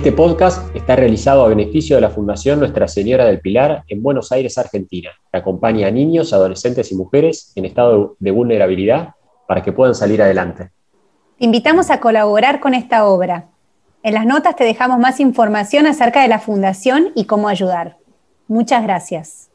Este podcast está realizado a beneficio de la Fundación Nuestra Señora del Pilar en Buenos Aires, Argentina, que acompaña a niños, adolescentes y mujeres en estado de vulnerabilidad para que puedan salir adelante. Te invitamos a colaborar con esta obra. En las notas te dejamos más información acerca de la Fundación y cómo ayudar. Muchas gracias.